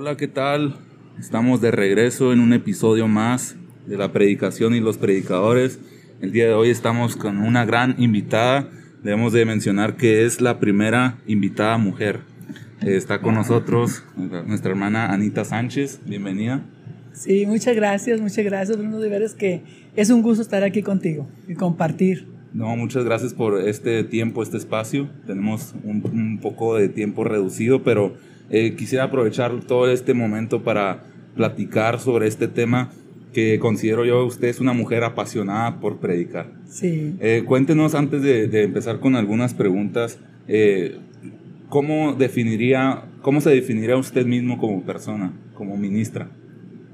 Hola, ¿qué tal? Estamos de regreso en un episodio más de la predicación y los predicadores. El día de hoy estamos con una gran invitada. Debemos de mencionar que es la primera invitada mujer. Está con nosotros nuestra hermana Anita Sánchez. Bienvenida. Sí, muchas gracias, muchas gracias Bruno. De veras que es un gusto estar aquí contigo y compartir. No, muchas gracias por este tiempo, este espacio. Tenemos un, un poco de tiempo reducido, pero eh, quisiera aprovechar todo este momento para platicar sobre este tema que considero yo, usted es una mujer apasionada por predicar. Sí. Eh, cuéntenos antes de, empezar con algunas preguntas, eh, ¿cómo definiría, cómo se definiría usted mismo como persona, como ministra?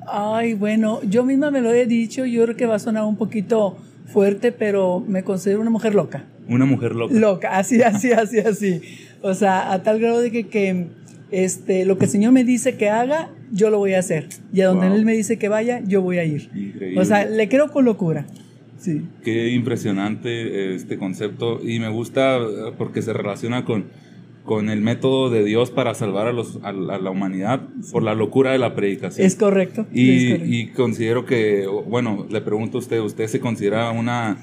Ay, bueno, yo misma me lo he dicho, yo creo que va a sonar un poquito fuerte, pero me considero una mujer loca. Una mujer loca. Loca, así, así, así, así. O sea, a tal grado de que, que este, lo que el Señor me dice que haga, yo lo voy a hacer. Y a donde Él me dice que vaya, yo voy a ir. O sea, le creo con locura. Sí. Qué impresionante este concepto y me gusta eh, porque se relaciona con, con el método de Dios para salvar a, los, a, la humanidad por la locura de la predicación. Es correcto. Y, es correcto. y considero que, bueno, le pregunto a usted, ¿usted se considera una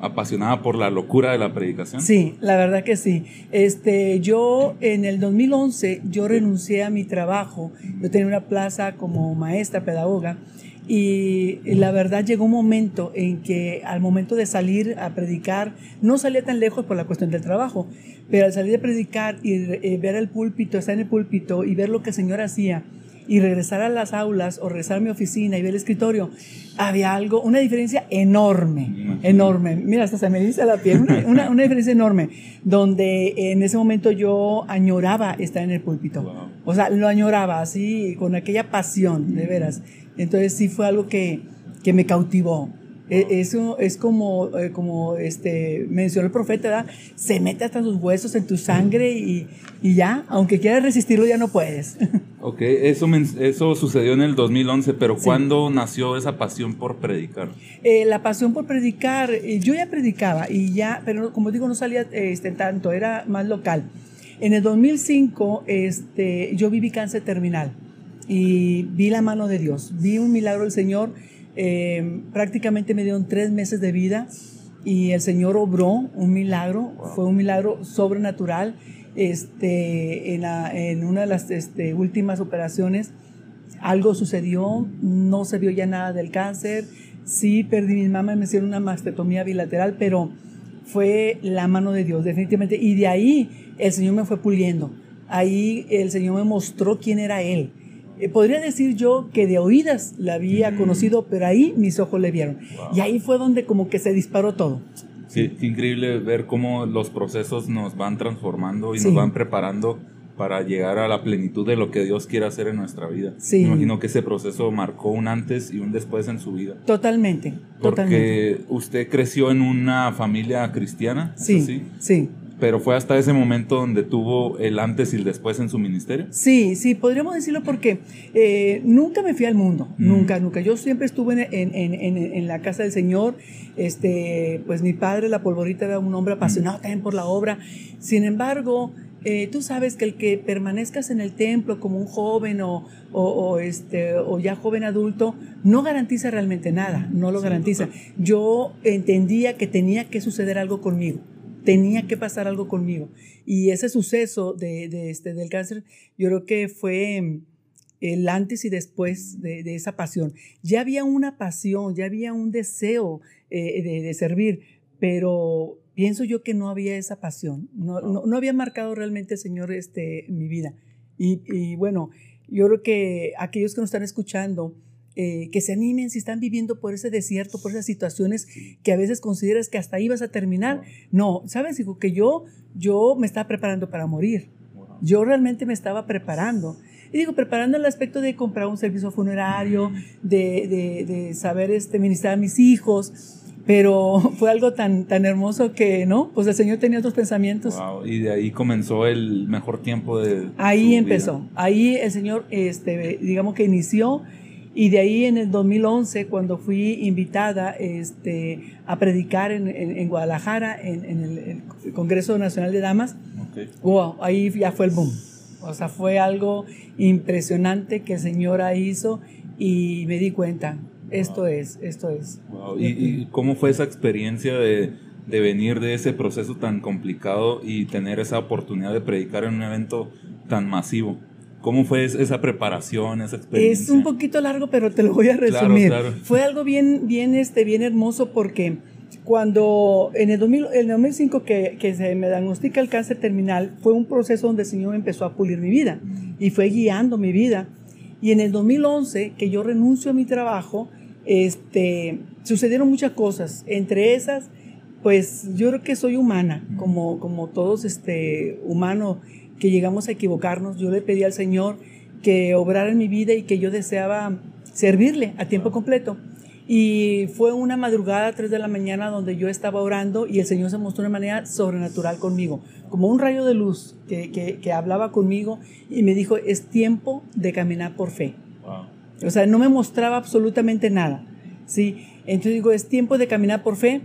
apasionada por la locura de la predicación? Sí, la verdad que sí. Este, yo en el 2011 yo renuncié a mi trabajo. Yo tenía una plaza como maestra pedagoga y la verdad llegó un momento en que al momento de salir a predicar, no salía tan lejos por la cuestión del trabajo, pero al salir a predicar y eh, ver el púlpito, estar en el púlpito y ver lo que el Señor hacía, y regresar a las aulas o regresar a mi oficina y ver el escritorio, había algo, una diferencia enorme, enorme. Mira, hasta se me dice la piel, una, una, diferencia enorme, donde en ese momento yo añoraba estar en el púlpito. O sea, lo añoraba así, con aquella pasión, de veras. Entonces sí fue algo que, que me cautivó. E, eso es como, eh, como este, mencionó el profeta, ¿verdad? se mete hasta sus huesos en tu sangre y, y ya, aunque quieras resistirlo, ya no puedes. Ok, eso, eso sucedió en el 2011, pero ¿cuándo nació esa pasión por predicar? Eh, la pasión por predicar, eh, yo ya predicaba y ya, pero como digo, no salía este, tanto, era más local. En el 2005 este, yo viví cáncer terminal y vi la mano de Dios, vi un milagro del Señor eh, prácticamente me dieron tres meses de vida y el Señor obró un milagro, fue un milagro sobrenatural. Este, en, en una de las este, últimas operaciones algo sucedió, no se vio ya nada del cáncer, sí perdí mi mamá, me hicieron una mastectomía bilateral, pero fue la mano de Dios, definitivamente. Y de ahí el Señor me fue puliendo. Ahí el Señor me mostró quién era Él. Eh, podría decir yo que de oídas la había mm. conocido, pero ahí mis ojos le vieron. Y ahí fue donde como que se disparó todo. Sí, qué increíble ver cómo los procesos nos van transformando y nos van preparando para llegar a la plenitud de lo que Dios quiere hacer en nuestra vida. Sí. Me imagino que ese proceso marcó un antes y un después en su vida. Totalmente, Porque totalmente. usted creció en una familia cristiana. Sí, sí. sí. Pero fue hasta ese momento donde tuvo el antes y el después en su ministerio. Sí, sí, podríamos decirlo porque eh, nunca me fui al mundo, mm. nunca, nunca. Yo siempre estuve en, en, en, en, la casa del Señor. Este, pues mi padre, la polvorita, era un hombre apasionado mm. también por la obra. Sin embargo, eh, tú sabes que el que permanezcas en el templo como un joven o, o, o, este, o ya joven adulto no garantiza realmente nada, no lo sí, garantiza. Total. Yo entendía que tenía que suceder algo conmigo tenía que pasar algo conmigo. Y ese suceso de, de este, del cáncer, yo creo que fue mm, el antes y después de, de esa pasión. Ya había una pasión, ya había un deseo eh, de, de, servir, pero pienso yo que no había esa pasión, no, no, no había marcado realmente Señor este, mi vida. Y, y, bueno, yo creo que aquellos que nos están escuchando, eh, que se animen si están viviendo por ese desierto, por esas situaciones que a veces consideras que hasta ahí vas a terminar. No, ¿sabes? Digo que yo, yo me estaba preparando para morir. Yo realmente me estaba preparando. Y digo, preparando el aspecto de comprar un servicio funerario, de, de, de saber este, ministrar a mis hijos, pero fue algo tan, tan hermoso que, ¿no? Pues el Señor tenía otros pensamientos. Wow. Y de ahí comenzó el mejor tiempo de... Ahí empezó. Vida. Ahí el Señor, este, digamos que inició y de ahí en el 2011, cuando fui invitada este, a predicar en, en, en Guadalajara, en, en el, el, Congreso Nacional de Damas, okay. wow, ahí ya fue el boom. O sea, fue algo impresionante que el Señor hizo y me di cuenta, esto es, esto es. ¿Y, cómo fue esa experiencia de, de, venir de ese proceso tan complicado y tener esa oportunidad de predicar en un evento tan masivo? ¿Cómo fue esa preparación, esa experiencia? Es un poquito largo, pero te lo voy a resumir. Fue algo bien, bien, este, bien hermoso porque cuando en el, 2000, el 2005 que, que, se me diagnostica el cáncer terminal, fue un proceso donde el Señor empezó a pulir mi vida y fue guiando mi vida. Y en el 2011, que yo renuncio a mi trabajo, este, sucedieron muchas cosas. Entre esas, pues yo creo que soy humana, como, como todos este, humanos que llegamos a equivocarnos. Yo le pedí al Señor que obrara en mi vida y que yo deseaba servirle a tiempo completo. Y fue una madrugada a 3 de la mañana donde yo estaba orando y el Señor se mostró de una manera sobrenatural conmigo, como un rayo de luz que, que, hablaba conmigo y me dijo, es tiempo de caminar por fe. O sea, no me mostraba absolutamente nada. ¿sí? Entonces digo, es tiempo de caminar por fe.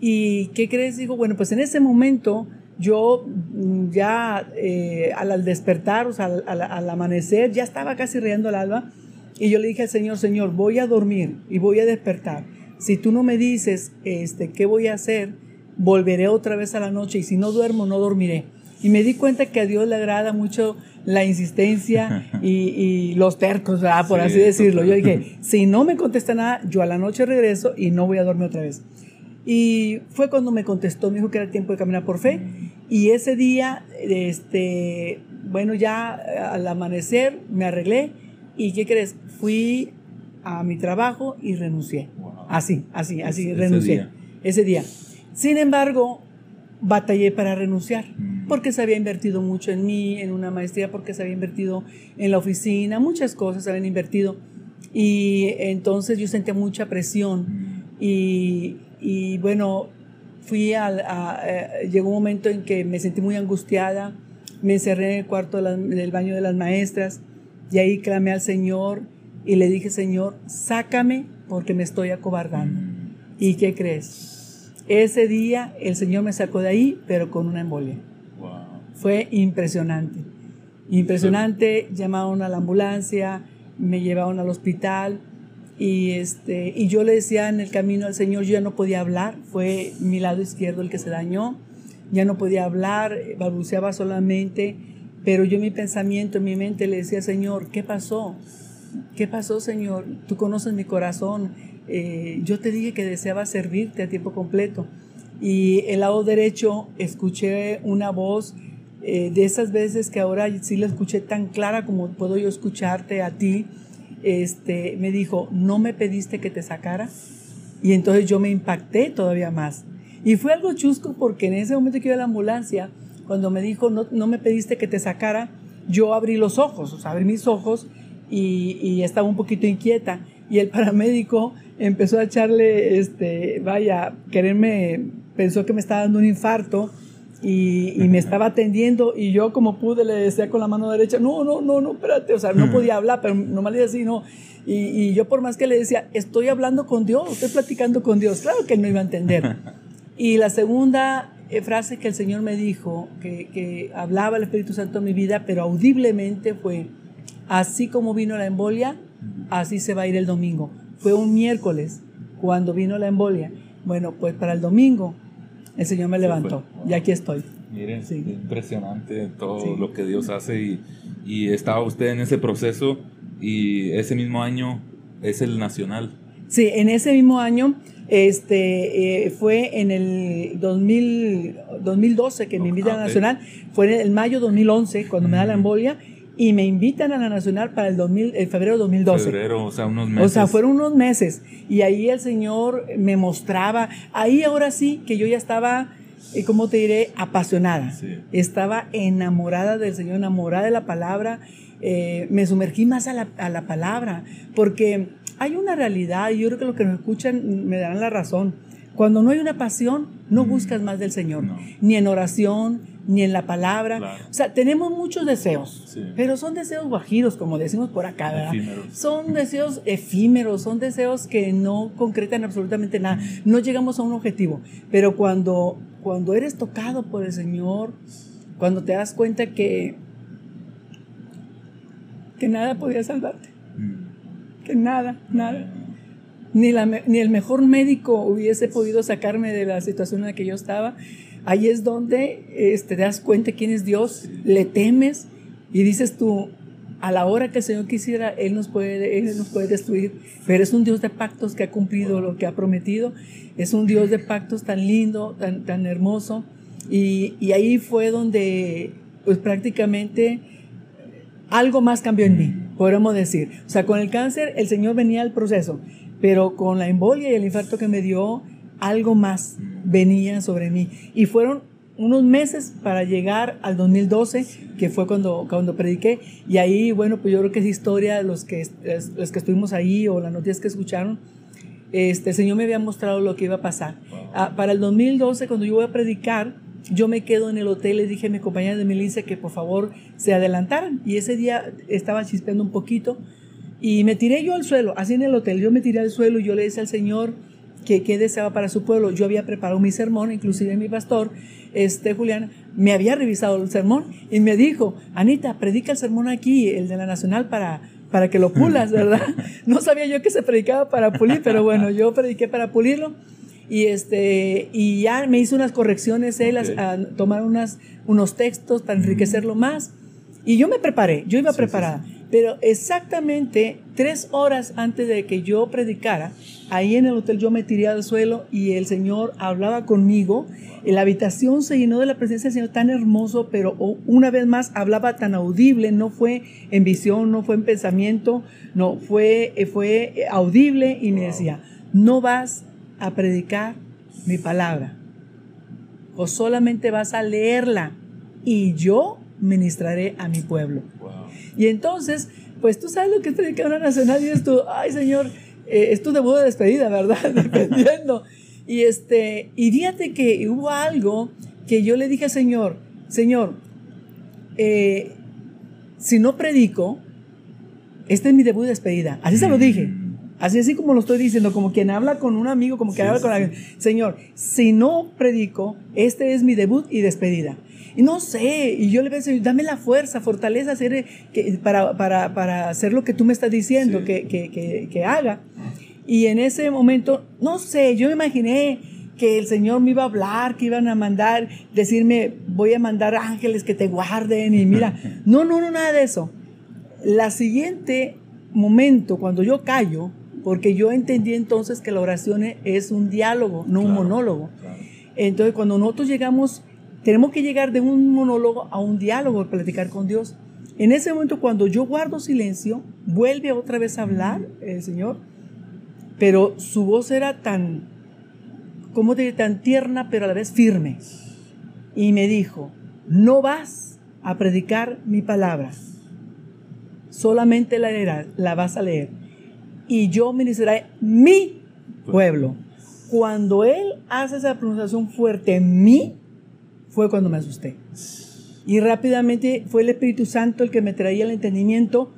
¿Y qué crees? Digo, bueno, pues en ese momento yo mm, ya eh, al, despertar, o sea, al, al, amanecer, ya estaba casi riendo el alba y yo le dije al Señor, Señor, voy a dormir y voy a despertar. Si tú no me dices este, qué voy a hacer, volveré otra vez a la noche y si no duermo, no dormiré. Y me di cuenta que a Dios le agrada mucho la insistencia y, los tercos, por así decirlo. Yo dije, si no me contesta nada, yo a la noche regreso y no voy a dormir otra vez. Y fue cuando me contestó, me dijo que era tiempo de caminar por fe. Y ese día, este, bueno, ya al amanecer me arreglé ¿Y qué crees? Fui a mi trabajo y renuncié. Así, así, así, renuncié. Ese día. Sin embargo, batallé para renunciar, mm. porque se había invertido mucho en mí, en una maestría, porque se había invertido en la oficina, muchas cosas se habían invertido. Y entonces yo sentía mucha presión. Mm. Y, y bueno, fui a, eh, llegó un momento en que me sentí muy angustiada, me encerré en el cuarto del baño de las maestras y ahí clamé al Señor y le dije, Señor, sácame porque me estoy acobardando. ¿Y qué crees? Ese día el Señor me sacó de ahí, pero con una embolia. Fue impresionante. Impresionante, llamaron a la ambulancia, me llevaron al hospital y, este, y yo le decía en el camino al Señor, yo ya no podía hablar, fue mi lado izquierdo el que se dañó, ya no podía hablar, balbuceaba solamente pero yo mi pensamiento, en mi mente le decía, Señor, ¿qué pasó? ¿Qué pasó, Señor? Tú conoces mi corazón. Eh, yo te dije que deseaba servirte a tiempo completo. Y el lado derecho escuché una voz eh, de esas veces que ahora sí la escuché tan clara como puedo yo escucharte a ti. Este, me dijo, ¿no me pediste que te sacara? Y entonces yo me impacté todavía más. Y fue algo chusco porque en ese momento que iba a la ambulancia, cuando me dijo, no, no me pediste que te sacara, yo abrí los ojos, o sea, abrí mis ojos y, y, estaba un poquito inquieta. Y el paramédico empezó a echarle, este, vaya, quererme, pensó que me estaba dando un infarto y, y, me estaba atendiendo y yo como pude le decía con la mano derecha, no, no, no, no, espérate, o sea, no podía hablar, pero nomás le decía así, no. Y, y yo por más que le decía, estoy hablando con Dios, estoy platicando con Dios, claro que él no iba a entender. Y la segunda eh, frase que el Señor me dijo, que, que hablaba el Espíritu Santo en mi vida, pero audiblemente fue, así como vino la embolia, así se va a ir el domingo. Fue un miércoles cuando vino la embolia. Bueno, pues para el domingo el Señor me levantó y aquí estoy. Miren, impresionante todo lo que Dios hace y, y estaba usted en ese proceso y ese mismo año es el nacional. Sí, en ese mismo año este, eh, fue en el 2000, 2012 que me invitan a la Nacional, fue en el mayo 2011 cuando me da la embolia y me invitan a la Nacional para el, 2000, el febrero 2012. Febrero, o sea, unos meses. O sea, fueron unos meses y ahí el Señor me mostraba, ahí ahora sí que yo ya estaba, eh, ¿cómo te diré? Apasionada. Estaba enamorada del Señor, enamorada de la palabra. Eh, me sumergí más a la, a la palabra porque hay una realidad, y yo creo que los que nos escuchan me darán la razón. Cuando no hay una pasión, no mm. buscas más del Señor, ni en oración, ni en la palabra. O sea, tenemos muchos deseos, pero son deseos guajiros, como decimos por acá, ¿verdad? Son deseos efímeros, son deseos que no concretan absolutamente nada. No llegamos a un objetivo, pero cuando, cuando eres tocado por el Señor, cuando te das cuenta que que nada podía salvarte. Que nada, nada. Ni, la, ni el mejor médico hubiese podido sacarme de la situación en la que yo estaba. Ahí es donde te das cuenta quién es Dios, le temes y dices tú, a la hora que el Señor quisiera, Él nos puede, Él nos puede destruir, pero es un Dios de pactos que ha cumplido lo que ha prometido, es un Dios de pactos tan lindo, tan, tan hermoso, y, y ahí fue donde, pues prácticamente, algo más cambió en mí, podemos decir. O sea, con el cáncer el Señor venía al proceso, pero con la embolia y el infarto que me dio, algo más venía sobre mí. Y fueron unos meses para llegar al 2012, que fue cuando, cuando prediqué. Y ahí, bueno, pues yo creo que es historia, los que, los que estuvimos ahí o las noticias que escucharon, este, el Señor me había mostrado lo que iba a pasar. Ah, para el 2012, cuando yo voy a predicar, yo me quedo en el hotel, le dije a mi compañera de milicia que por favor se adelantaran. Y ese día estaba chispeando un poquito y me tiré yo al suelo, así en el hotel. Yo me tiré al suelo y yo le dije al Señor que deseaba para su pueblo. Yo había preparado mi sermón, inclusive mi pastor, este Julián, me había revisado el sermón y me dijo, Anita, predica el sermón aquí, el de la Nacional, para, para que lo pulas, ¿verdad? No sabía yo que se predicaba para pulir, pero bueno, yo prediqué para pulirlo. Y este y ya me hizo unas correcciones él a, tomar unas unos textos para enriquecerlo más. Y yo me preparé yo iba preparada. Pero exactamente tres horas antes de que yo predicara ahí en el hotel yo me tiré al suelo y el Señor hablaba conmigo la habitación se llenó de la presencia del Señor tan hermoso pero una vez más hablaba tan audible no fue en visión no fue en pensamiento no fue fue audible y me decía no vas a predicar mi palabra. O solamente vas a leerla y yo ministraré a mi pueblo. Y entonces, pues tú sabes lo que es predicar una nacional y es tu, ay Señor, eh, es tu debut de despedida, ¿verdad? Dependiendo. y este, y fíjate que hubo algo que yo le dije al Señor, Señor, eh, si no predico, este es mi debut de despedida. Así se lo dije. Así, así como lo estoy diciendo, como quien habla con un amigo, como quien habla con alguien. Señor, si no predico, este es mi debut y despedida. Y no sé, y yo le voy a decir, dame la fuerza, fortaleza hacer, que, para, para, para, hacer lo que tú me estás diciendo que, que, que, haga. Y en ese momento, no sé, yo me imaginé que el Señor me iba a hablar, que iban a mandar, decirme, voy a mandar ángeles que te guarden y mira, no, no, no, nada de eso. La siguiente momento, cuando yo callo, porque yo entendí entonces que la oración es un diálogo, no un monólogo. Entonces, cuando nosotros llegamos, tenemos que llegar de un monólogo a un diálogo, platicar con Dios. En ese momento, cuando yo guardo silencio, vuelve otra vez a hablar el Señor, pero su voz era tan, ¿cómo te tan tierna, pero a la vez firme. Y me dijo, no vas a predicar mi palabra, solamente la, la vas a leer y yo ministraré mi pueblo. Cuando él hace esa pronunciación fuerte, mi, fue cuando me asusté. Y rápidamente fue el Espíritu Santo el que me traía el entendimiento.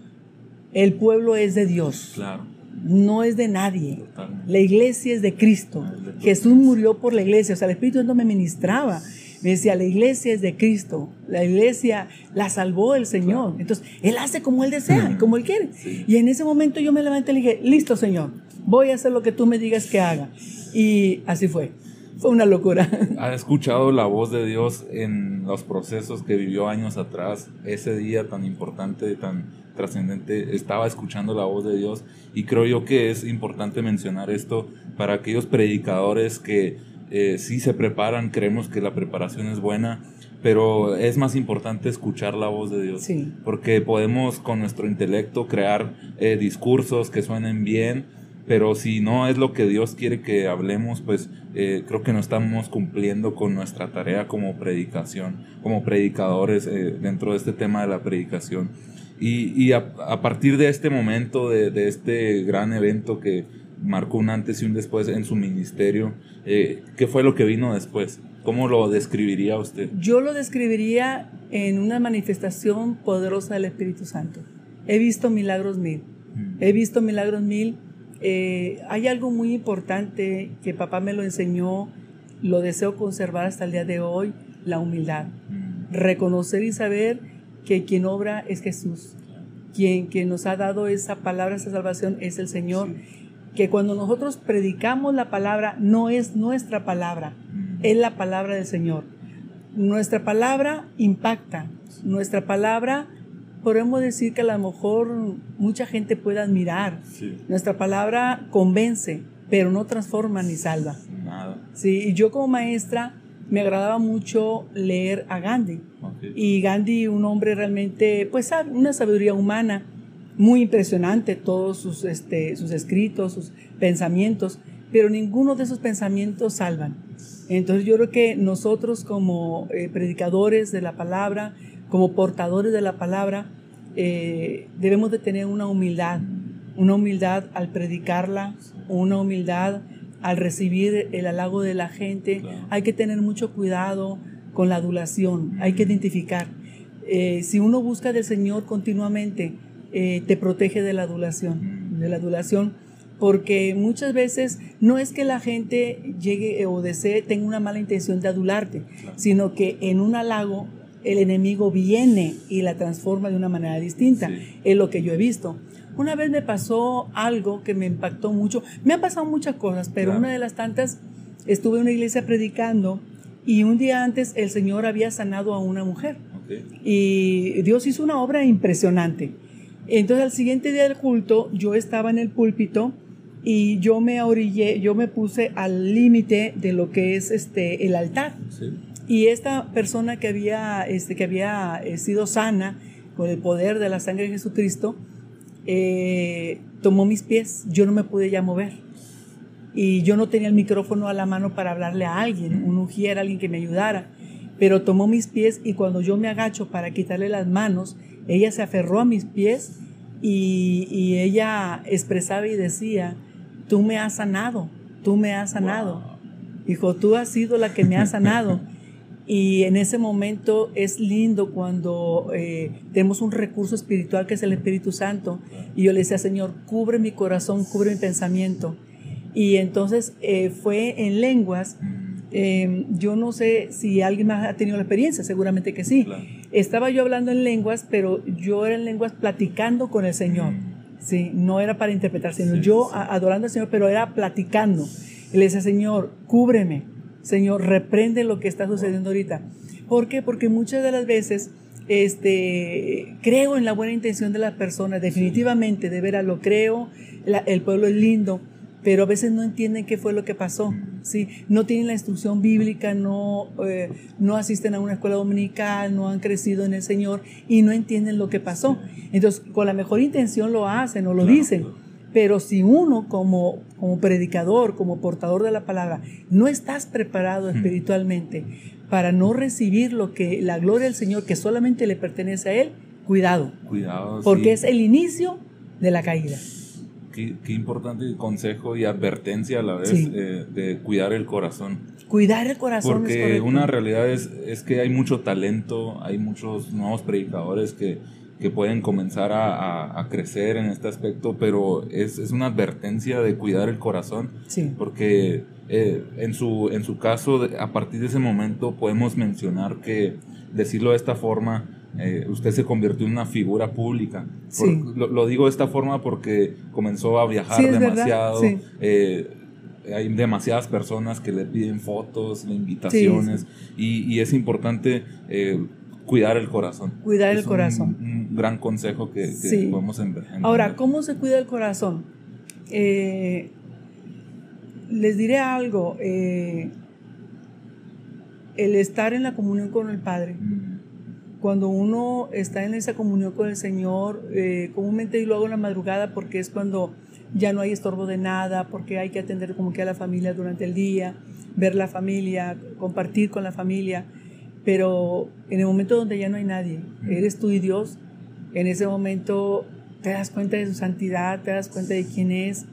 El pueblo es de Dios. Claro. No es de nadie. La iglesia es de Cristo. Jesús murió por la iglesia. O sea, el Espíritu Santo me ministraba. Me decía, la iglesia es de Cristo, la iglesia la salvó el Señor. Entonces, Él hace como Él desea, como Él quiere. Y en ese momento yo me levanté y le dije, listo Señor, voy a hacer lo que tú me digas que haga. Y así fue. Fue una locura. ¿Ha escuchado la voz de Dios en los procesos que vivió años atrás? Ese día tan importante, tan trascendente, estaba escuchando la voz de Dios. Y creo yo que es importante mencionar esto para aquellos predicadores que eh, sí se preparan, creemos que la preparación es buena, pero es más importante escuchar la voz de Dios. Porque podemos con nuestro intelecto crear eh, discursos que suenen bien, pero si no es lo que Dios quiere que hablemos, pues eh, creo que no estamos cumpliendo con nuestra tarea como predicación, como predicadores dentro de este tema de la predicación. Y, a, partir de este momento, de este gran evento que marcó un antes y un después en su ministerio. Eh, ¿Qué fue lo que vino después? ¿Cómo lo describiría usted? Yo lo describiría en una manifestación poderosa del Espíritu Santo. He visto milagros mil. Mm. He visto milagros mil. Eh, hay algo muy importante que papá me lo enseñó, lo deseo conservar hasta el día de hoy, la humildad. Reconocer y saber que quien obra es Jesús quien, quien nos ha dado esa palabra, esa salvación, es el Señor. Que cuando nosotros predicamos la palabra, no es nuestra palabra, es la palabra del Señor. Nuestra palabra impacta, nuestra palabra podemos decir que a lo mejor mucha gente puede admirar. Nuestra palabra convence, pero no transforma ni salva. Nada. Sí, y yo como maestra me agradaba mucho leer a Gandhi. Y Gandhi, un hombre realmente, pues una sabiduría humana muy impresionante, todos sus, este, sus escritos, sus pensamientos, pero ninguno de esos pensamientos salvan. Entonces yo creo que nosotros como eh, predicadores de la palabra, como portadores de la palabra, eh, debemos de tener una humildad, una humildad al predicarla, una humildad al recibir el halago de la gente. Hay que tener mucho cuidado con la adulación, hay que identificar. Eh, si uno busca del Señor continuamente, eh, te protege de la adulación, de la adulación, porque muchas veces no es que la gente llegue o desee, tenga una mala intención de adularte, sino que en un halago el enemigo viene y la transforma de una manera distinta. Es lo que yo he visto. Una vez me pasó algo que me impactó mucho. Me han pasado muchas cosas, pero una de las tantas, estuve en una iglesia predicando y un día antes el Señor había sanado a una mujer. Y Dios hizo una obra impresionante. Entonces al siguiente día del culto yo estaba en el púlpito y yo me orillé, yo me puse al límite de lo que es este el altar. Y esta persona que había, este, que había eh, sido sana con el poder de la sangre de Jesucristo, eh, tomó mis pies, yo no me pude ya mover. Y yo no tenía el micrófono a la mano para hablarle a alguien, un ujier, alguien que me ayudara. Pero tomó mis pies y cuando yo me agacho para quitarle las manos, ella se aferró a mis pies y, y ella expresaba y decía, tú me has sanado, tú me has sanado. Dijo, tú has sido la que me has sanado. Y en ese momento es lindo cuando eh, tenemos un recurso espiritual que es el Espíritu Santo. Y yo le decía, Señor, cubre mi corazón, cubre mi pensamiento. Y entonces eh, fue en lenguas. Em, yo no sé si alguien más ha tenido la experiencia, seguramente que sí. Estaba yo hablando en lenguas, pero yo era en lenguas platicando con el Señor. Sí, no era para interpretar, sino yo adorando al Señor, pero era platicando. Y le decía, Señor, cúbreme Señor, reprende lo que está sucediendo ahorita. ¿Por qué? Porque muchas de las veces este, creo en la buena intención de la persona, definitivamente, de veras lo creo, el pueblo es lindo, pero a veces no entienden qué fue lo que pasó, ¿sí? No tienen la instrucción bíblica, no, eh, no asisten a una escuela dominical, no han crecido en el Señor y no entienden lo que pasó. Entonces, con la mejor intención lo hacen o lo dicen pero si uno como, como predicador, como portador de la palabra, no estás preparado espiritualmente para no recibir lo que la gloria del Señor que solamente le pertenece a Él, cuidado. Cuidado. Porque es el inicio de la caída. Qué, importante consejo y advertencia a la vez eh, de cuidar el corazón. Cuidar el corazón. Porque una realidad es, es que hay mucho talento, hay muchos nuevos predicadores que que pueden comenzar a, crecer en este aspecto, pero es, es, una advertencia de cuidar el corazón, porque eh, en, su, en su caso, a partir de ese momento podemos mencionar que, decirlo de esta forma, eh, usted se convirtió en una figura pública. lo, digo de esta forma porque comenzó a viajar demasiado. Eh, hay demasiadas personas que le piden fotos, invitaciones, y, y, es importante cuidar el corazón. Cuidar el corazón. Un, gran consejo que, podemos entender. Ahora, ¿cómo se cuida el corazón? Eh, les diré algo. Eh, el estar en la comunión con el Padre. Mm. Cuando uno está en esa comunión con el Señor, eh, comúnmente yo lo hago en la madrugada porque es cuando ya no hay estorbo de nada, porque hay que atender como que a la familia durante el día, ver la familia, compartir con la familia. Pero en el momento donde ya no hay nadie, eres tú y Dios, en ese momento te das cuenta de su santidad, te das cuenta de quién es.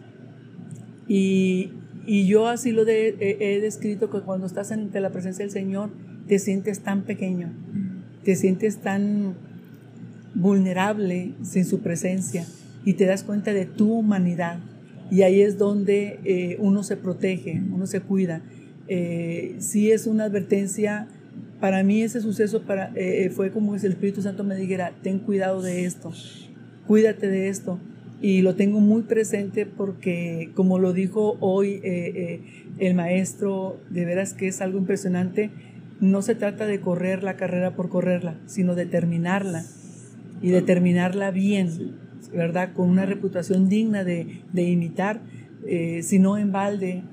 Y, y yo así lo de, he, descrito que cuando estás ante la presencia del Señor, te sientes tan pequeño, te sientes tan vulnerable sin su presencia y te das cuenta de tu humanidad. Y ahí es donde eh, uno se protege, uno se cuida. Eh, sí es una advertencia para mí ese suceso para, eh, fue como si el Espíritu Santo me dijera, ten cuidado de esto. cuídate de esto. Y lo tengo muy presente porque, como lo dijo hoy eh, eh, el maestro, de veras que es algo impresionante, no se trata de correr la carrera por correrla, sino de terminarla y de terminarla bien, ¿verdad? Con una reputación digna de, de imitar, eh, si no en balde,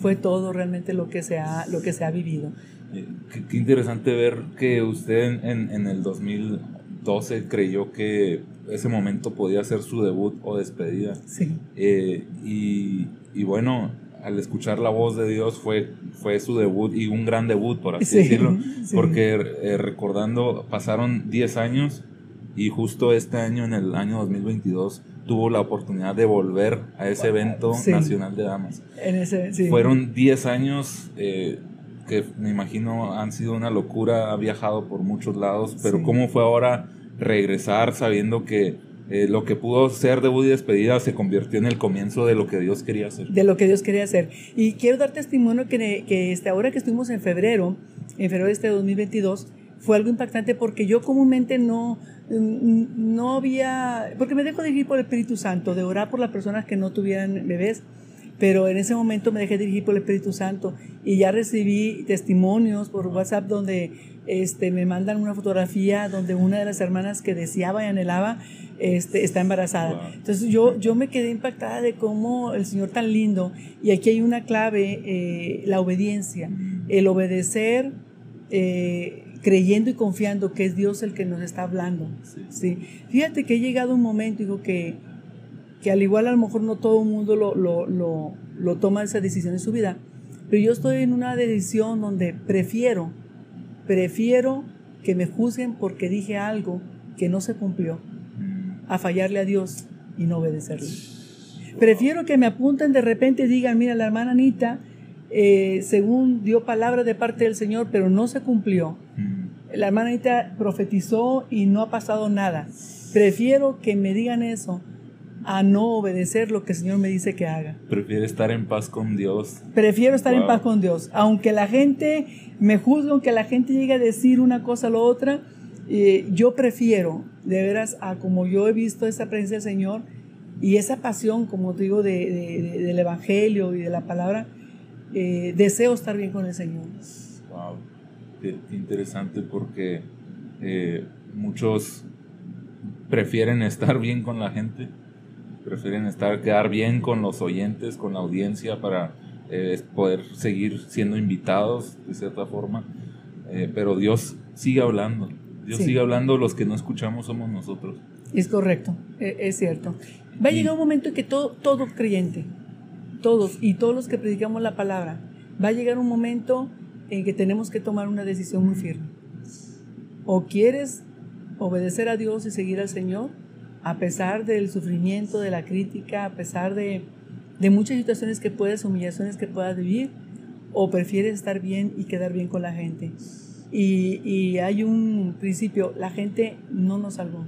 fue todo realmente lo que se ha, lo que se ha vivido. Qué, interesante ver que usted en, en, el 2012 creyó que ese momento podía ser su debut o despedida. Sí. Eh, y, y, bueno, al escuchar la voz de Dios fue, fue su debut y un gran debut, por así decirlo. Porque eh, recordando, pasaron 10 años y justo este año, en el año 2022, tuvo la oportunidad de volver a ese evento nacional de damas. En ese, Fueron 10 años eh, que me imagino han sido una locura, ha viajado por muchos lados, pero ¿cómo fue ahora regresar sabiendo que eh, lo que pudo ser debut y despedida se convirtió en el comienzo de lo que Dios quería hacer? De lo que Dios quería hacer. Y quiero dar testimonio que, que este, ahora que estuvimos en febrero, en febrero de este 2022, fue algo impactante porque yo comúnmente no, no había, porque me dejo dirigir por el Espíritu Santo, de orar por las personas que no tuvieran bebés, pero en ese momento me dejé dirigir por el Espíritu Santo y ya recibí testimonios por WhatsApp donde este, me mandan una fotografía donde una de las hermanas que deseaba y anhelaba este, está embarazada. Entonces yo, yo me quedé impactada de cómo el Señor tan lindo, y aquí hay una clave, eh, la obediencia, el obedecer. Eh, creyendo y confiando que es Dios el que nos está hablando. Sí. Fíjate que he llegado un momento, digo, que, que al igual a lo mejor no todo el mundo lo, lo, lo, lo toma esa decisión en su vida, pero yo estoy en una decisión donde prefiero, prefiero que me juzguen porque dije algo que no se cumplió, a fallarle a Dios y no obedecerle. Prefiero que me apunten de repente y digan, mira, la hermana Anita, eh, según dio palabra de parte del Señor, pero no se cumplió. La hermana Anita profetizó y no ha pasado nada. Prefiero que me digan eso a no obedecer lo que el Señor me dice que haga. Prefiero estar en paz con Dios. Prefiero estar en paz con Dios. Aunque la gente me juzgue, aunque la gente llegue a decir una cosa o la otra, eh, yo prefiero, de veras, a como yo he visto esa presencia del Señor y esa pasión, como digo, de, del Evangelio y de la palabra, eh, deseo estar bien con el Señor. Wow, qué, interesante porque eh, muchos prefieren estar bien con la gente, prefieren estar, quedar bien con los oyentes, con la audiencia para eh, poder seguir siendo invitados de cierta forma. pero Dios sigue hablando. Dios sigue hablando, los que no escuchamos somos nosotros. Es correcto, e, es, cierto. Va a llegar un momento en que todo, todo creyente, todos y todos los que predicamos la palabra, va a llegar un momento en que tenemos que tomar una decisión muy firme. O quieres obedecer a Dios y seguir al Señor, a pesar del sufrimiento, de la crítica, a pesar de, muchas situaciones que puedes, humillaciones que puedas vivir, o prefieres estar bien y quedar bien con la gente. Y, y hay un principio, la gente no nos salvó,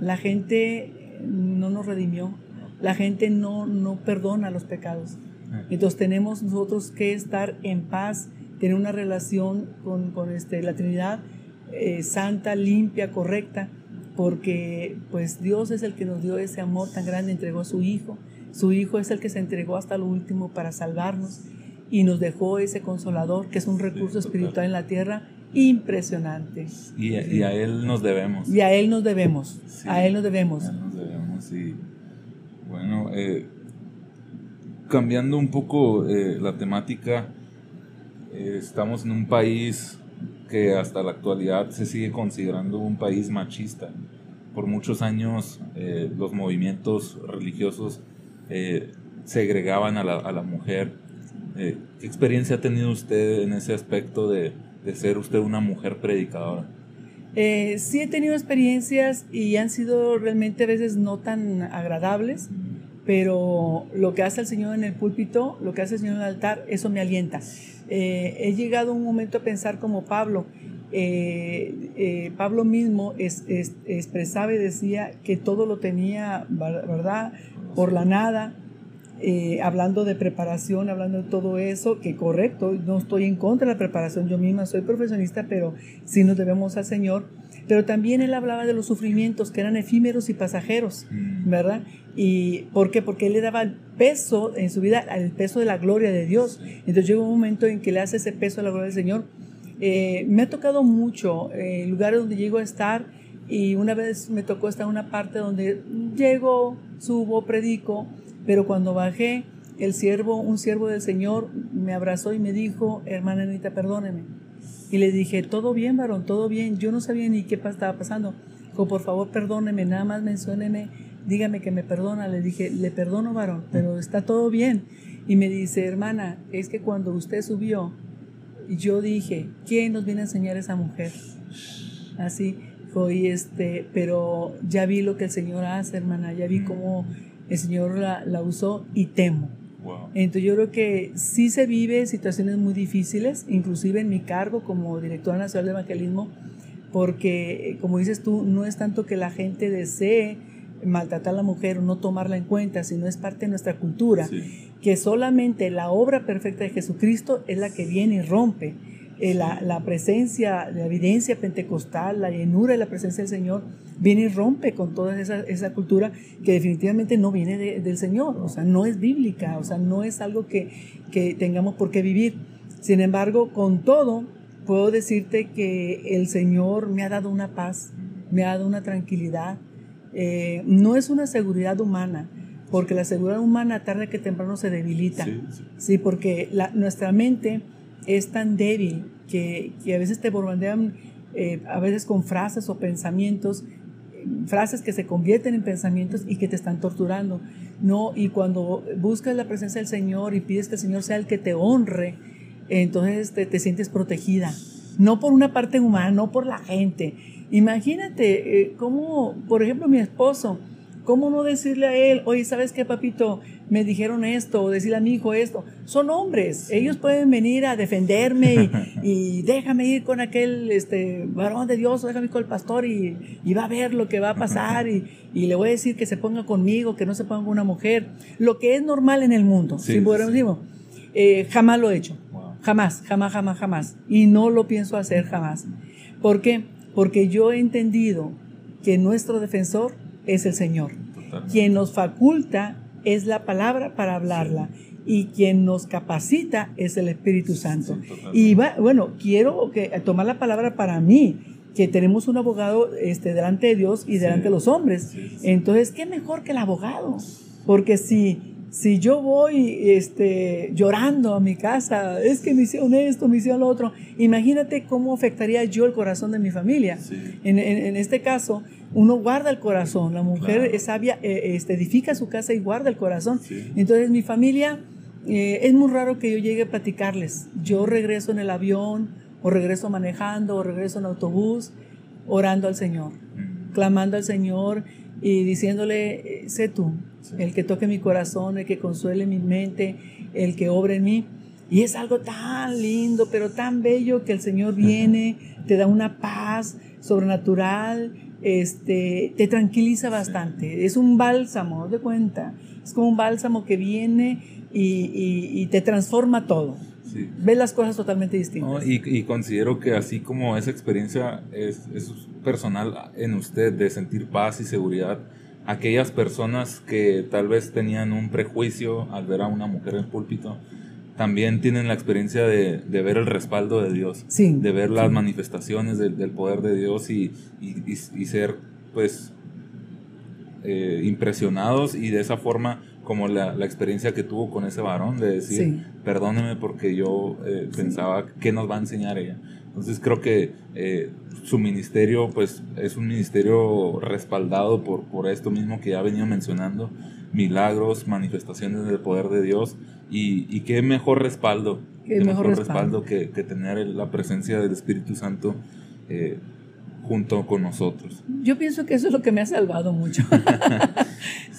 la gente no nos redimió, la gente no, no perdona los pecados. Ah. Entonces tenemos nosotros que estar en paz, tener una relación con, con este, la Trinidad eh, santa, limpia, correcta, porque pues Dios es el que nos dio ese amor tan grande, entregó a su Hijo. Su Hijo es el que se entregó hasta lo último para salvarnos y nos dejó ese consolador, que es un recurso espiritual en la tierra impresionante. Y, a Él nos debemos. Y a Él nos debemos. A Él nos debemos. A él nos debemos, y bueno, eh, cambiando un poco eh, la temática, eh, estamos en un país que hasta la actualidad se sigue considerando un país machista. Por muchos años los movimientos religiosos segregaban a la, a la mujer. ¿Qué experiencia ha tenido usted en ese aspecto de, de ser usted una mujer predicadora? Eh, sí he tenido experiencias y han sido realmente a veces no tan agradables, pero lo que hace el Señor en el púlpito, lo que hace el Señor en el altar, eso me alienta. Eh, he llegado un momento a pensar como Pablo. Eh, Pablo mismo es, expresaba y decía que todo lo tenía, ¿verdad? Por la nada, eh, hablando de preparación, hablando de todo eso, que correcto, no estoy en contra de la preparación, yo misma soy profesionista, pero sí nos debemos al Señor. Pero también él hablaba de los sufrimientos que eran efímeros y pasajeros, Mm. ¿verdad? ¿Y por qué? Porque él le daba el peso en su vida, el peso de la gloria de Dios. Entonces llega un momento en que le hace ese peso a la gloria del Señor. Eh, me ha tocado mucho eh, lugares donde llego a estar y una vez me tocó estar en una parte donde llego, subo, predico, pero cuando bajé, el siervo, un siervo del Señor me abrazó y me dijo, hermana Anita, perdóneme. Y le dije, todo bien, varón, todo bien. Yo no sabía ni qué estaba pasando. Dijo, por favor, perdóneme, nada más mencióneme, dígame que me perdona. Le dije, le perdono, varón, pero está todo bien. Y me dice, hermana, es que cuando usted subió, yo dije, ¿quién nos viene a enseñar esa mujer? Así, dijo, y este, pero ya vi lo que el Señor hace, hermana, ya vi cómo el Señor la usó y temo. Wow. Entonces yo creo que sí se vive situaciones muy difíciles, inclusive en mi cargo como directora nacional de evangelismo, porque eh, como dices tú, no es tanto que la gente desee maltratar a la mujer o no tomarla en cuenta, sino es parte de nuestra cultura, Sí. que solamente la obra perfecta de Jesucristo es la que viene y rompe. Eh, la, la presencia, la evidencia pentecostal, la llenura de la presencia del Señor, viene y rompe con toda esa, esa cultura que definitivamente no viene de- del Señor, o sea, no es bíblica, o sea, no es algo que, que tengamos por qué vivir. Sin embargo, con todo, puedo decirte que el Señor me ha dado una paz, me ha dado una tranquilidad. Eh, no es una seguridad humana, porque la seguridad humana tarde que temprano se debilita. Sí, sí. Sí, porque la- nuestra mente es tan débil que, que a veces te bombardean, eh, a veces con frases o pensamientos, frases que se convierten en pensamientos y que te están torturando. No, y cuando buscas la presencia del Señor y pides que el Señor sea el que te honre, entonces te, te sientes protegida. No por una parte humana, no por la gente. Imagínate eh, cómo, por ejemplo, mi esposo, ¿Cómo no decirle a él, oye, ¿sabes qué, papito? Me dijeron esto, o decirle a mi hijo esto. Son hombres, ellos pueden venir a defenderme y, y déjame ir con aquel este, varón de Dios, o déjame ir con el pastor y, y va a ver lo que va a pasar y, y le voy a decir que se ponga conmigo, que no se ponga con una mujer. Lo que es normal en el mundo, Sí, si podemos sí. Eh, jamás lo he hecho. Wow. Jamás, jamás, jamás, jamás. Y no lo pienso hacer jamás. ¿Por qué? Porque yo he entendido que nuestro defensor es el Señor. Totalmente. Quien nos faculta es la palabra para hablarla y quien nos capacita es el Espíritu Santo. Sí, y va- bueno, quiero que, tomar la palabra para mí, que tenemos un abogado este, delante de Dios y delante de los hombres. Entonces, ¿qué mejor que el abogado? Porque si, si yo voy este, llorando a mi casa, es que me hicieron esto, me hicieron lo otro, imagínate cómo afectaría yo el corazón de mi familia. Sí. En, en- en este caso, uno guarda el corazón, la mujer Claro. es sabia, eh, este, edifica su casa y guarda el corazón. Sí. Entonces mi familia, eh, es muy raro que yo llegue a platicarles. Yo regreso en el avión, o regreso manejando, o regreso en autobús, orando al Señor, Mm. clamando al Señor y diciéndole, eh, sé tú, Sí. el que toque mi corazón, el que consuele mi mente, el que obre en mí. Y es algo tan lindo, pero tan bello que el Señor viene, te da una paz sobrenatural, este, te tranquiliza bastante. Es un bálsamo, de cuenta. Es como un bálsamo que viene y, y- y te transforma todo. Sí. Ves las cosas totalmente distintas. No, y, y considero que así como esa experiencia es, es personal en usted de sentir paz y seguridad, aquellas personas que tal vez tenían un prejuicio al ver a una mujer en el púlpito, también tienen la experiencia de, de ver el respaldo de Dios, Sí, de ver las sí. manifestaciones del, del poder de Dios y, y- y- y ser pues eh, impresionados y de esa forma como la, la experiencia que tuvo con ese varón de decir Sí. perdóneme porque yo eh, pensaba que nos va a enseñar ella entonces creo que eh, su ministerio pues es un ministerio respaldado por, por esto mismo que ya venía mencionando milagros manifestaciones del poder de Dios y, y qué mejor respaldo Qué mejor respaldo. que, que tener la presencia del Espíritu Santo eh, junto con nosotros Yo pienso que eso es lo que me ha salvado mucho. Sí.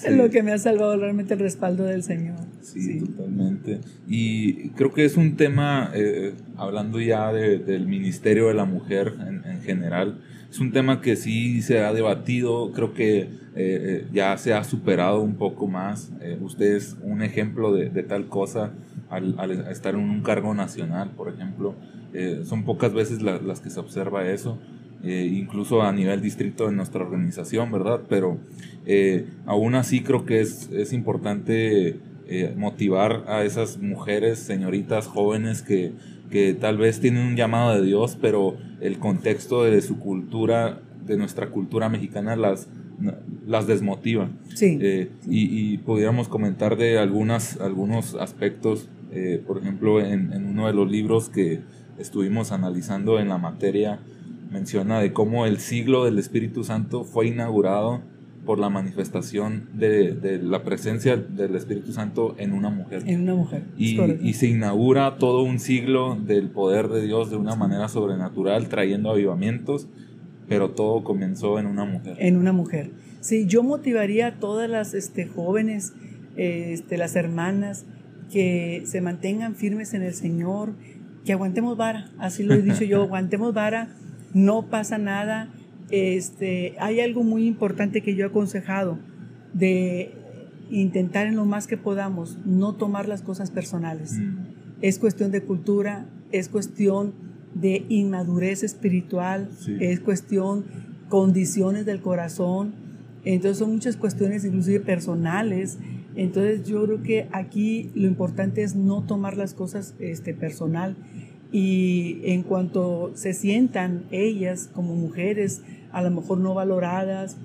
Es lo que me ha salvado realmente el respaldo del Señor. Sí, totalmente. Y creo que es un tema, eh, hablando ya de- del ministerio de la mujer en, en general, es un tema que sí se ha debatido, creo que eh, eh, ya se ha superado un poco más. Eh, usted es un ejemplo de, de tal cosa al, al estar en un cargo nacional, por ejemplo. Eh, son pocas veces la- las que se observa eso. Eh, incluso a nivel distrito de nuestra organización, ¿verdad? Pero eh, aún así creo que es, es importante eh, motivar a esas mujeres, señoritas jóvenes que, que tal vez tienen un llamado de Dios, pero el contexto de su cultura, de nuestra cultura mexicana, las, las desmotiva. Sí. y, y, pudiéramos comentar de algunas, algunos aspectos, por ejemplo, en, en, uno de los libros que estuvimos analizando en la materia, menciona de cómo el siglo del Espíritu Santo fue inaugurado por la manifestación de, de, la presencia del Espíritu Santo en una mujer. En una mujer. Y, y, se inaugura todo un siglo del poder de Dios de una manera sobrenatural, trayendo avivamientos, pero todo comenzó en una mujer. En una mujer. Sí, yo motivaría a todas las este, jóvenes, este, las hermanas, que se mantengan firmes en el Señor, que aguantemos vara, así lo he dicho yo, aguantemos vara no pasa nada. Este, hay algo muy importante que yo he aconsejado de intentar en lo más que podamos no tomar las cosas personales. Mm. Es cuestión de cultura, es cuestión de inmadurez espiritual, es cuestión condiciones del corazón. Entonces son muchas cuestiones inclusive personales. Entonces yo creo que aquí lo importante es no tomar las cosas este, personal y en cuanto se sientan ellas como mujeres, a lo mejor no valoradas,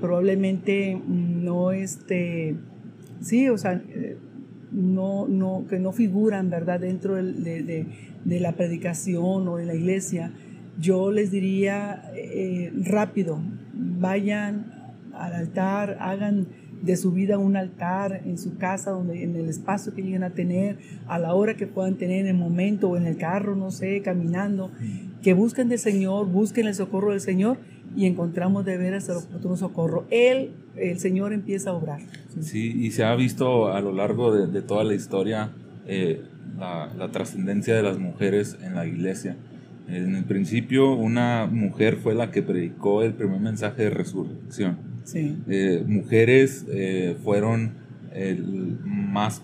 probablemente no este, sí, o sea, eh, no, no, que no figuran, ¿verdad?, dentro de, de, la predicación o de la iglesia, yo les diría eh, rápido, vayan al altar, hagan de su vida un altar en su casa, donde, en el espacio que lleguen a tener, a la hora que puedan tener, en el momento o en el carro, no sé, caminando, que busquen del Señor, busquen el socorro del Señor y encontramos de veras el oportuno socorro. Él, el Señor empieza a obrar. Sí, y se ha visto a lo largo de, toda la historia eh, la, la trascendencia de las mujeres en la iglesia. En el principio, una mujer fue la que predicó el primer mensaje de resurrección eh, mujeres eh, fueron el más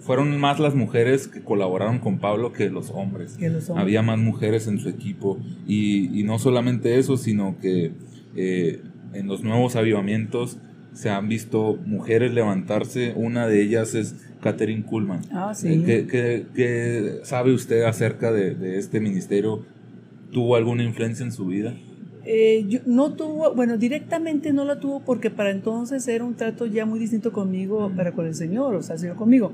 fueron más las mujeres que colaboraron con Pablo que los hombres. Había más mujeres en su equipo y, no solamente eso, sino que eh, en los nuevos avivamientos se han visto mujeres levantarse. Una de ellas es Catherine Kuhlman. Ah, sí. ¿Qué, sabe usted acerca de, de este ministerio? ¿Tuvo alguna influencia en su vida? Eh, no tuvo, bueno, directamente no la tuvo porque para entonces era un trato ya muy distinto conmigo, para con el Señor, o sea, Señor conmigo.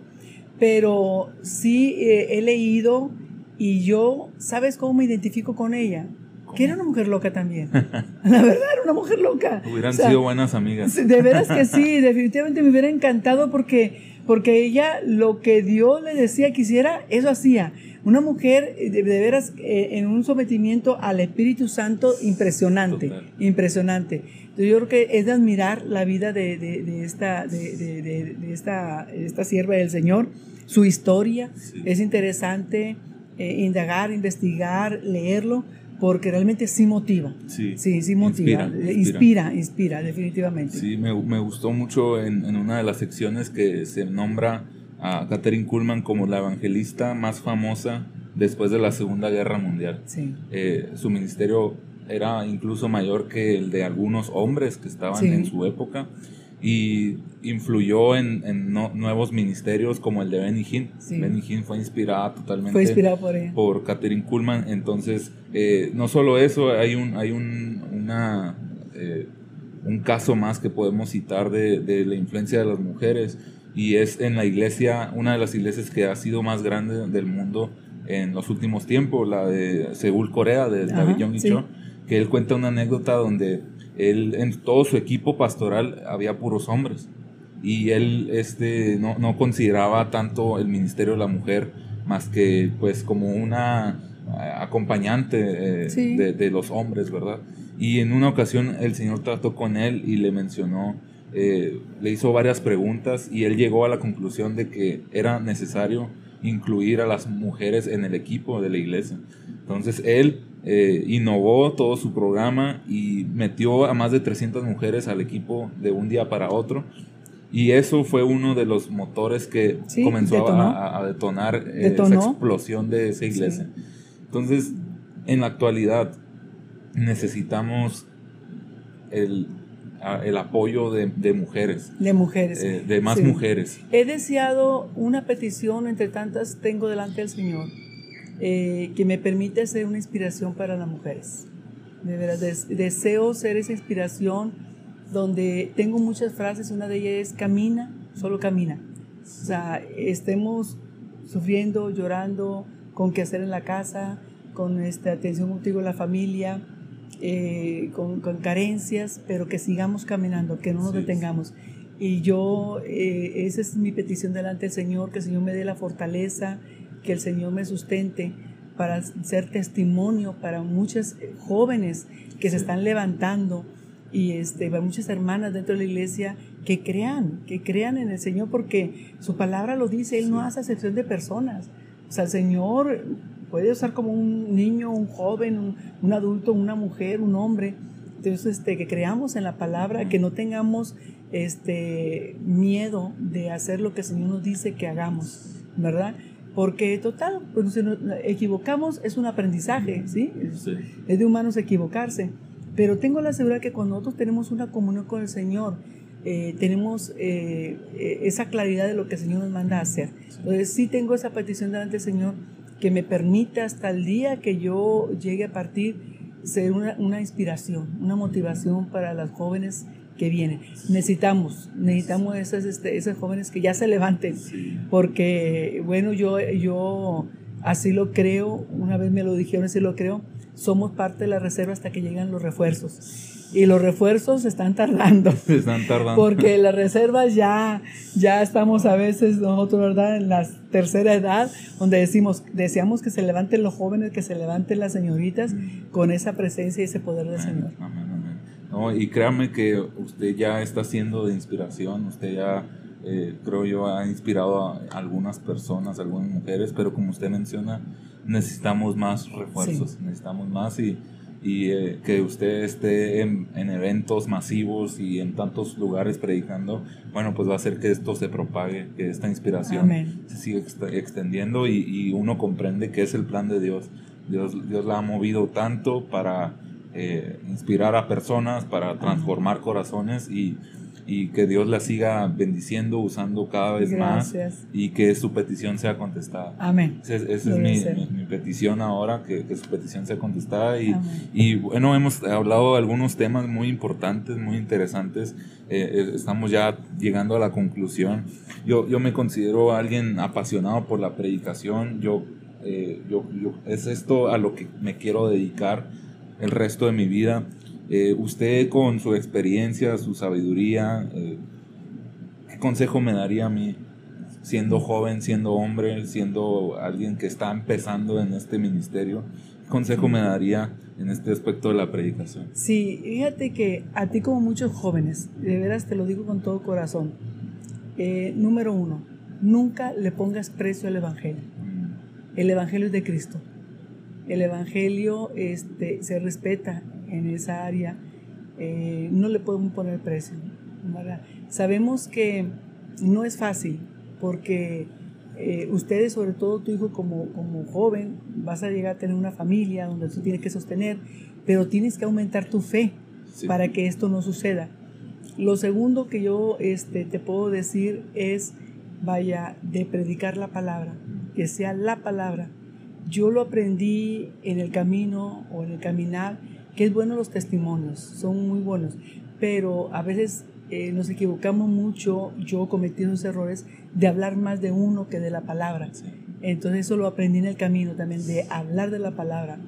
Pero sí eh, he leído y yo, ¿sabes cómo me identifico con ella? Que era una mujer loca también. La verdad, era una mujer loca. Hubieran sido buenas amigas. De veras que sí, definitivamente me hubiera encantado porque, porque ella lo que Dios le decía que hiciera, eso hacía. Una mujer eh, de, veras eh, en un sometimiento al Espíritu Santo impresionante, impresionante. Entonces yo creo que es de admirar la vida de, de, esta, de, esta, esta sierva del Señor, su historia, es interesante eh, indagar, investigar, leerlo, porque realmente sí motiva. Sí, sí, motiva. Inspira, inspira, definitivamente. Sí, me, me gustó mucho en, en, una de las secciones que se nombra a Catherine Kuhlman como la evangelista más famosa después de la Segunda Guerra Mundial. Eh, su ministerio era incluso mayor que el de algunos hombres que estaban en su época y influyó en, nuevos ministerios como el de Benny Hinn. Benny Hinn fue inspirada totalmente por, Catherine Kuhlman. Entonces, eh, no solo eso, hay un, hay un, una, eh, un caso más que podemos citar de, de la influencia de las mujeres y es en la iglesia, una de las iglesias que ha sido más grande del mundo en los últimos tiempos, la de Seúl, Corea, de David Young Cho, que él cuenta una anécdota donde él, en todo su equipo pastoral había puros hombres y él este, no, no consideraba tanto el ministerio de la mujer más que pues como una eh, acompañante eh, de, de, los hombres, ¿verdad? Y en una ocasión el Señor trató con él y le mencionó eh, le hizo varias preguntas y él llegó a la conclusión de que era necesario incluir a las mujeres en el equipo de la iglesia. Entonces él eh, innovó todo su programa y metió a más de 300 mujeres al equipo de un día para otro. Y eso fue uno de los motores que comenzó A, detonar eh, esa explosión de esa iglesia. Entonces, en la actualidad, necesitamos el, el apoyo de, de, mujeres. De mujeres. Eh, de más mujeres. He deseado una petición, entre tantas tengo delante del Señor, eh, que me permite ser una inspiración para las mujeres. De verdad, deseo ser esa inspiración donde tengo muchas frases, una de ellas es camina, solo camina. O sea, estemos sufriendo, llorando, con qué hacer en la casa, con esta atención contigo en la familia, eh, con, carencias, pero que sigamos caminando, que no nos detengamos. Y yo, eh, esa es mi petición delante del Señor, que el Señor me dé la fortaleza, que el Señor me sustente para ser testimonio para muchas jóvenes que se están levantando y este, para muchas hermanas dentro de la iglesia que crean, que crean en el Señor porque su palabra lo dice, Él no hace excepción de personas. O sea, el Señor puede usar como un niño, un joven, un, adulto, una mujer, un hombre. Entonces, este, que creamos en la palabra, que no tengamos este, miedo de hacer lo que el Señor nos dice que hagamos, ¿verdad? Porque total, pues si nos equivocamos es un aprendizaje, ¿sí? Es de humanos equivocarse. Pero tengo la seguridad que cuando nosotros tenemos una comunión con el Señor, eh, tenemos eh, eh, esa claridad de lo que el Señor nos manda a hacer. Entonces sí tengo esa petición delante del Señor que me permita hasta el día que yo llegue a partir ser una, una inspiración, una motivación para las jóvenes que vienen. Necesitamos, necesitamos esas, este, esas jóvenes que ya se levanten, porque bueno, yo, yo así lo creo, una vez me lo dijeron, así lo creo, somos parte de la reserva hasta que llegan los refuerzos. Y los refuerzos están tardando. Están tardando. Porque las reservas ya, ya estamos a veces nosotros, ¿verdad? En la tercera edad, donde decimos, deseamos que se levanten los jóvenes, que se levanten las señoritas con esa presencia y ese poder del Señor. No, y créame que usted ya está siendo de inspiración, usted ya, eh, creo yo, ha inspirado a algunas personas, algunas mujeres, pero como usted menciona, necesitamos más refuerzos, necesitamos más y, y eh, que usted esté en, eventos masivos y en tantos lugares predicando, bueno, pues va a hacer que esto se propague, que esta inspiración se siga extendiendo y, y, uno comprende que es el plan de Dios. Dios, Dios la ha movido tanto para eh, inspirar a personas, para transformar corazones y, y, que Dios la siga bendiciendo, usando cada vez más y que su petición sea contestada. Amén. Esa, es mi, mi, petición ahora, que, que, su petición sea contestada. Y, y, bueno, hemos hablado de algunos temas muy importantes, muy interesantes. Eh, eh, estamos ya llegando a la conclusión. Yo, yo me considero alguien apasionado por la predicación. Yo, yo, yo, es esto a lo que me quiero dedicar el resto de mi vida. Eh, usted con su experiencia, su sabiduría, eh, ¿qué consejo me daría a mí siendo joven, siendo hombre, siendo alguien que está empezando en este ministerio? ¿Qué consejo me daría en este aspecto de la predicación? Sí, fíjate que a ti como muchos jóvenes, de veras te lo digo con todo corazón, eh, número uno, nunca le pongas precio al Evangelio. Mm. El Evangelio es de Cristo el Evangelio este, se respeta en esa área, eh, no le podemos poner precio. Sabemos que no es fácil porque eh, ustedes, sobre todo tu hijo como, como joven, vas a llegar a tener una familia donde tú tienes que sostener, pero tienes que aumentar tu fe para que esto no suceda. Lo segundo que yo este, te puedo decir es, vaya, de predicar la palabra, que sea la palabra yo lo aprendí en el camino o en el caminar, que es bueno los testimonios, son muy buenos, pero a veces eh, nos equivocamos mucho, yo cometí esos errores de hablar más de uno que de la palabra. Entonces eso lo aprendí en el camino también, de hablar de la palabra.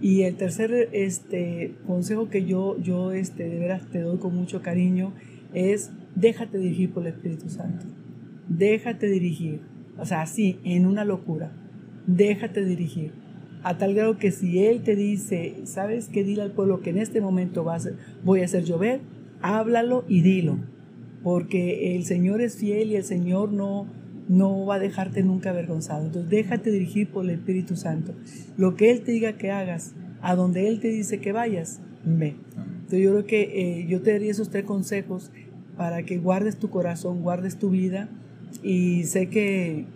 Y el tercer este, consejo que yo, yo este, de veras te doy con mucho cariño es déjate dirigir por el Espíritu Santo. Déjate dirigir. O sea, así, en una locura déjate dirigir. A tal grado que si Él te dice, ¿sabes qué? Dile al pueblo que en este momento va a voy a hacer llover, háblalo y dilo. Porque el Señor es fiel y el Señor no, no va a dejarte nunca avergonzado. Entonces déjate dirigir por el Espíritu Santo. Lo que Él te diga que hagas, a donde Él te dice que vayas, ve. Entonces yo creo que eh, yo te daría esos tres consejos para que guardes tu corazón, guardes tu vida y sé que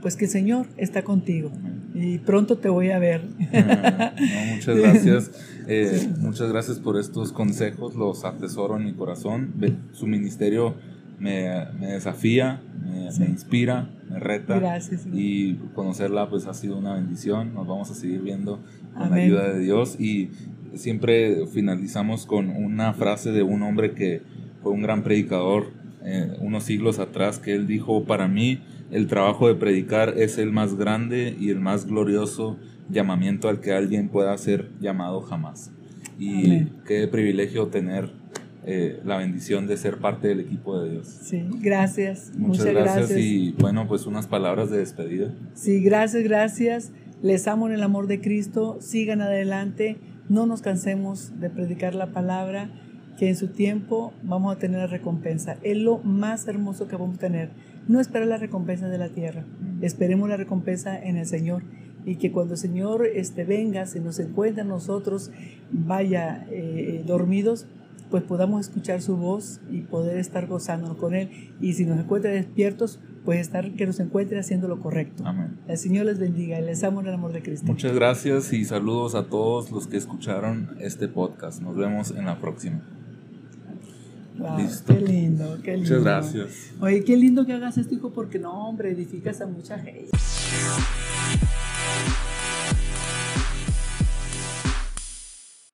pues que el Señor está contigo y pronto te voy a ver. muchas gracias. Eh, muchas gracias por estos consejos, los atesoro en mi corazón. Su ministerio me, desafía, me, inspira, me reta. Gracias. Y conocerla pues ha sido una bendición. Nos vamos a seguir viendo con la ayuda de Dios. Y siempre finalizamos con una frase de un hombre que fue un gran predicador eh, unos siglos atrás, que él dijo, para mí el trabajo de predicar es el más grande y el más glorioso llamamiento al que alguien pueda ser llamado jamás. Y qué privilegio tener eh, la bendición de ser parte del equipo de Dios. Sí, gracias. Muchas, gracias, y bueno, pues unas palabras de despedida. Sí, gracias, gracias. Les amo en el amor de Cristo. Sigan adelante. No nos cansemos de predicar la palabra, que en su tiempo vamos a tener la recompensa. Es lo más hermoso que vamos a tener no esperar la recompensa de la tierra, esperemos la recompensa en el Señor y que cuando el Señor este, venga, se nos encuentre a nosotros, vaya eh, dormidos, pues podamos escuchar su voz y poder estar gozándonos con Él. Y si nos encuentra despiertos, pues estar que nos encuentre haciendo lo correcto. Amén. El Señor les bendiga y les amo en el amor de Cristo. Muchas gracias y saludos a todos los que escucharon este podcast. Nos vemos en la próxima. Qué lindo, qué lindo. Muchas gracias. Oye, qué lindo que hagas esto, hijo, porque no, hombre, edificas a mucha gente.